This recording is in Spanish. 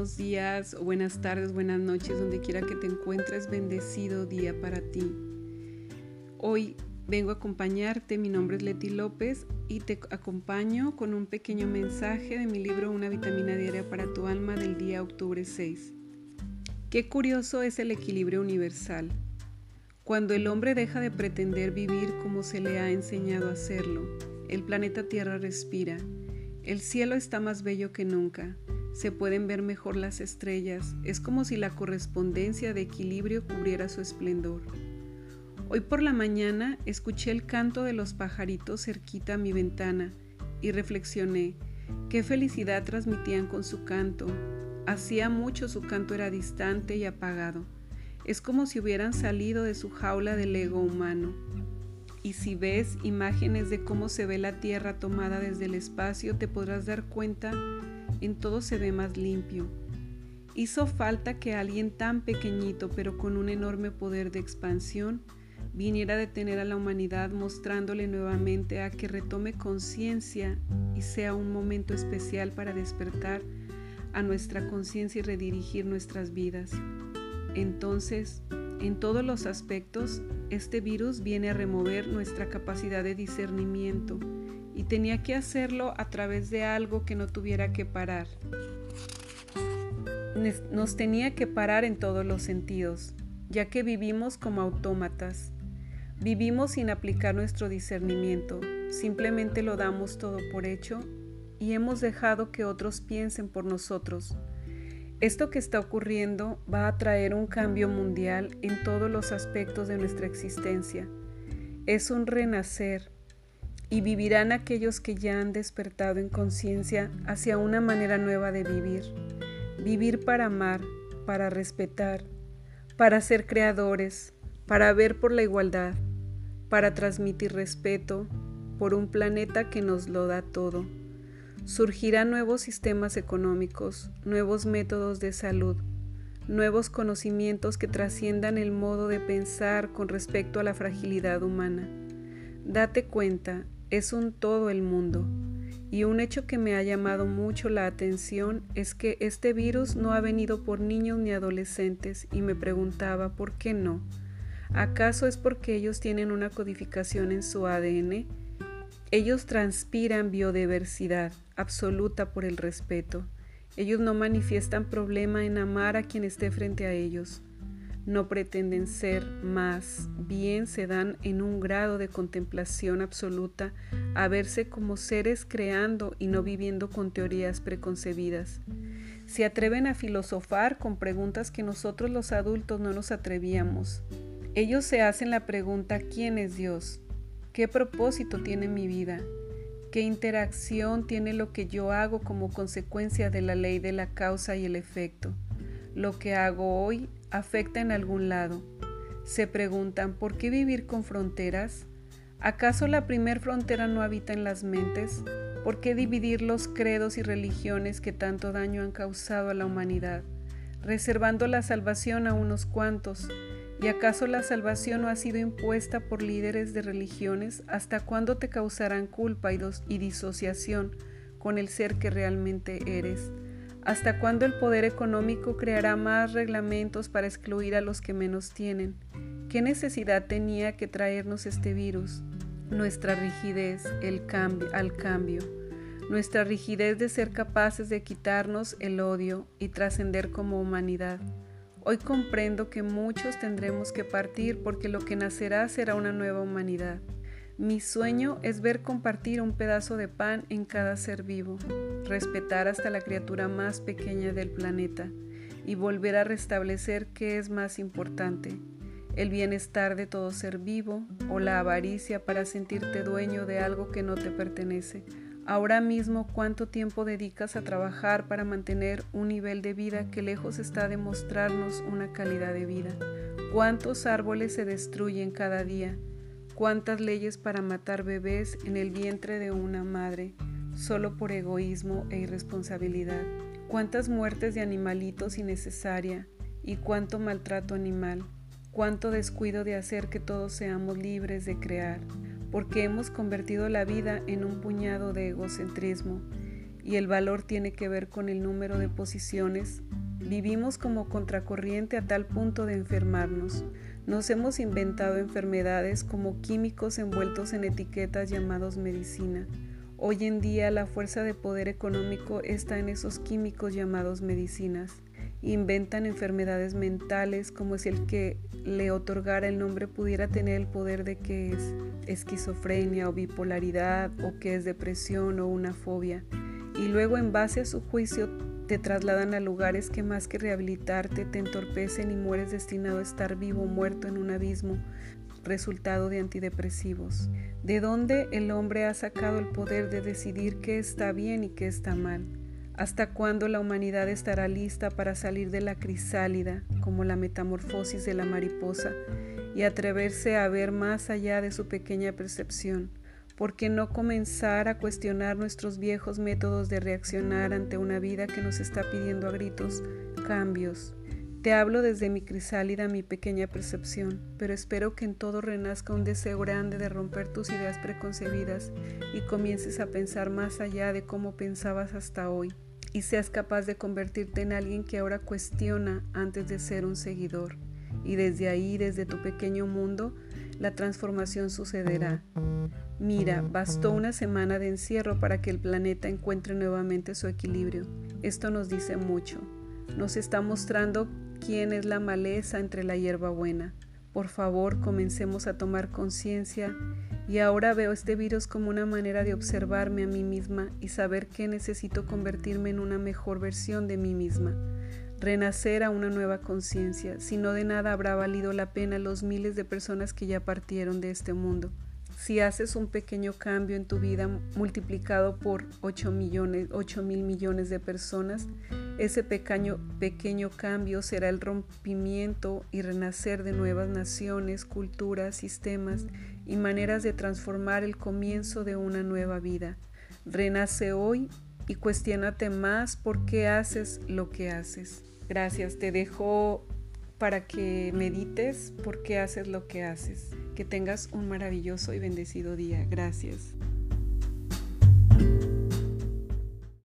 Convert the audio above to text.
buenos días, buenas tardes, buenas noches, donde quiera que te encuentres, bendecido día para ti. Hoy vengo a acompañarte, mi nombre es Leti López y te acompaño con un pequeño mensaje de mi libro Una vitamina diaria para tu alma del día octubre 6. Qué curioso es el equilibrio universal. Cuando el hombre deja de pretender vivir como se le ha enseñado a hacerlo, el planeta Tierra respira. El cielo está más bello que nunca se pueden ver mejor las estrellas, es como si la correspondencia de equilibrio cubriera su esplendor. Hoy por la mañana escuché el canto de los pajaritos cerquita a mi ventana y reflexioné qué felicidad transmitían con su canto. Hacía mucho su canto era distante y apagado. Es como si hubieran salido de su jaula del ego humano. Y si ves imágenes de cómo se ve la Tierra tomada desde el espacio, te podrás dar cuenta en todo se ve más limpio. Hizo falta que alguien tan pequeñito pero con un enorme poder de expansión viniera a detener a la humanidad mostrándole nuevamente a que retome conciencia y sea un momento especial para despertar a nuestra conciencia y redirigir nuestras vidas. Entonces, en todos los aspectos, este virus viene a remover nuestra capacidad de discernimiento y tenía que hacerlo a través de algo que no tuviera que parar. Nos tenía que parar en todos los sentidos, ya que vivimos como autómatas. Vivimos sin aplicar nuestro discernimiento, simplemente lo damos todo por hecho y hemos dejado que otros piensen por nosotros. Esto que está ocurriendo va a traer un cambio mundial en todos los aspectos de nuestra existencia. Es un renacer, y vivirán aquellos que ya han despertado en conciencia hacia una manera nueva de vivir. Vivir para amar, para respetar, para ser creadores, para ver por la igualdad, para transmitir respeto por un planeta que nos lo da todo. Surgirán nuevos sistemas económicos, nuevos métodos de salud, nuevos conocimientos que trasciendan el modo de pensar con respecto a la fragilidad humana. Date cuenta, es un todo el mundo. Y un hecho que me ha llamado mucho la atención es que este virus no ha venido por niños ni adolescentes y me preguntaba por qué no. ¿Acaso es porque ellos tienen una codificación en su ADN? Ellos transpiran biodiversidad absoluta por el respeto. Ellos no manifiestan problema en amar a quien esté frente a ellos no pretenden ser más, bien se dan en un grado de contemplación absoluta a verse como seres creando y no viviendo con teorías preconcebidas. Se atreven a filosofar con preguntas que nosotros los adultos no nos atrevíamos. Ellos se hacen la pregunta ¿quién es Dios? ¿Qué propósito tiene mi vida? ¿Qué interacción tiene lo que yo hago como consecuencia de la ley de la causa y el efecto? Lo que hago hoy afecta en algún lado. Se preguntan, ¿por qué vivir con fronteras? ¿Acaso la primer frontera no habita en las mentes? ¿Por qué dividir los credos y religiones que tanto daño han causado a la humanidad, reservando la salvación a unos cuantos? ¿Y acaso la salvación no ha sido impuesta por líderes de religiones? ¿Hasta cuándo te causarán culpa y, disociación con el ser que realmente eres? ¿Hasta cuándo el poder económico creará más reglamentos para excluir a los que menos tienen? ¿Qué necesidad tenía que traernos este virus? Nuestra rigidez el cambio, al cambio, nuestra rigidez de ser capaces de quitarnos el odio y trascender como humanidad. Hoy comprendo que muchos tendremos que partir porque lo que nacerá será una nueva humanidad. Mi sueño es ver compartir un pedazo de pan en cada ser vivo, respetar hasta la criatura más pequeña del planeta y volver a restablecer qué es más importante, el bienestar de todo ser vivo o la avaricia para sentirte dueño de algo que no te pertenece. Ahora mismo, ¿cuánto tiempo dedicas a trabajar para mantener un nivel de vida que lejos está de mostrarnos una calidad de vida? ¿Cuántos árboles se destruyen cada día? Cuántas leyes para matar bebés en el vientre de una madre solo por egoísmo e irresponsabilidad, cuántas muertes de animalitos innecesaria y cuánto maltrato animal, cuánto descuido de hacer que todos seamos libres de crear, porque hemos convertido la vida en un puñado de egocentrismo y el valor tiene que ver con el número de posiciones, vivimos como contracorriente a tal punto de enfermarnos. Nos hemos inventado enfermedades como químicos envueltos en etiquetas llamados medicina. Hoy en día la fuerza de poder económico está en esos químicos llamados medicinas. Inventan enfermedades mentales como si el que le otorgara el nombre pudiera tener el poder de que es esquizofrenia o bipolaridad o que es depresión o una fobia y luego en base a su juicio te trasladan a lugares que más que rehabilitarte te entorpecen y mueres destinado a estar vivo o muerto en un abismo resultado de antidepresivos. ¿De dónde el hombre ha sacado el poder de decidir qué está bien y qué está mal? ¿Hasta cuándo la humanidad estará lista para salir de la crisálida, como la metamorfosis de la mariposa, y atreverse a ver más allá de su pequeña percepción? ¿Por qué no comenzar a cuestionar nuestros viejos métodos de reaccionar ante una vida que nos está pidiendo a gritos cambios? Te hablo desde mi crisálida, mi pequeña percepción, pero espero que en todo renazca un deseo grande de romper tus ideas preconcebidas y comiences a pensar más allá de cómo pensabas hasta hoy y seas capaz de convertirte en alguien que ahora cuestiona antes de ser un seguidor. Y desde ahí, desde tu pequeño mundo, la transformación sucederá. Mira, bastó una semana de encierro para que el planeta encuentre nuevamente su equilibrio. Esto nos dice mucho. Nos está mostrando quién es la maleza entre la hierba buena. Por favor, comencemos a tomar conciencia y ahora veo este virus como una manera de observarme a mí misma y saber que necesito convertirme en una mejor versión de mí misma renacer a una nueva conciencia, si no de nada habrá valido la pena los miles de personas que ya partieron de este mundo. Si haces un pequeño cambio en tu vida multiplicado por 8 millones, 8 mil millones de personas, ese pequeño, pequeño cambio será el rompimiento y renacer de nuevas naciones, culturas, sistemas y maneras de transformar el comienzo de una nueva vida. Renace hoy y cuestionate más por qué haces lo que haces. Gracias, te dejo para que medites por qué haces lo que haces. Que tengas un maravilloso y bendecido día. Gracias.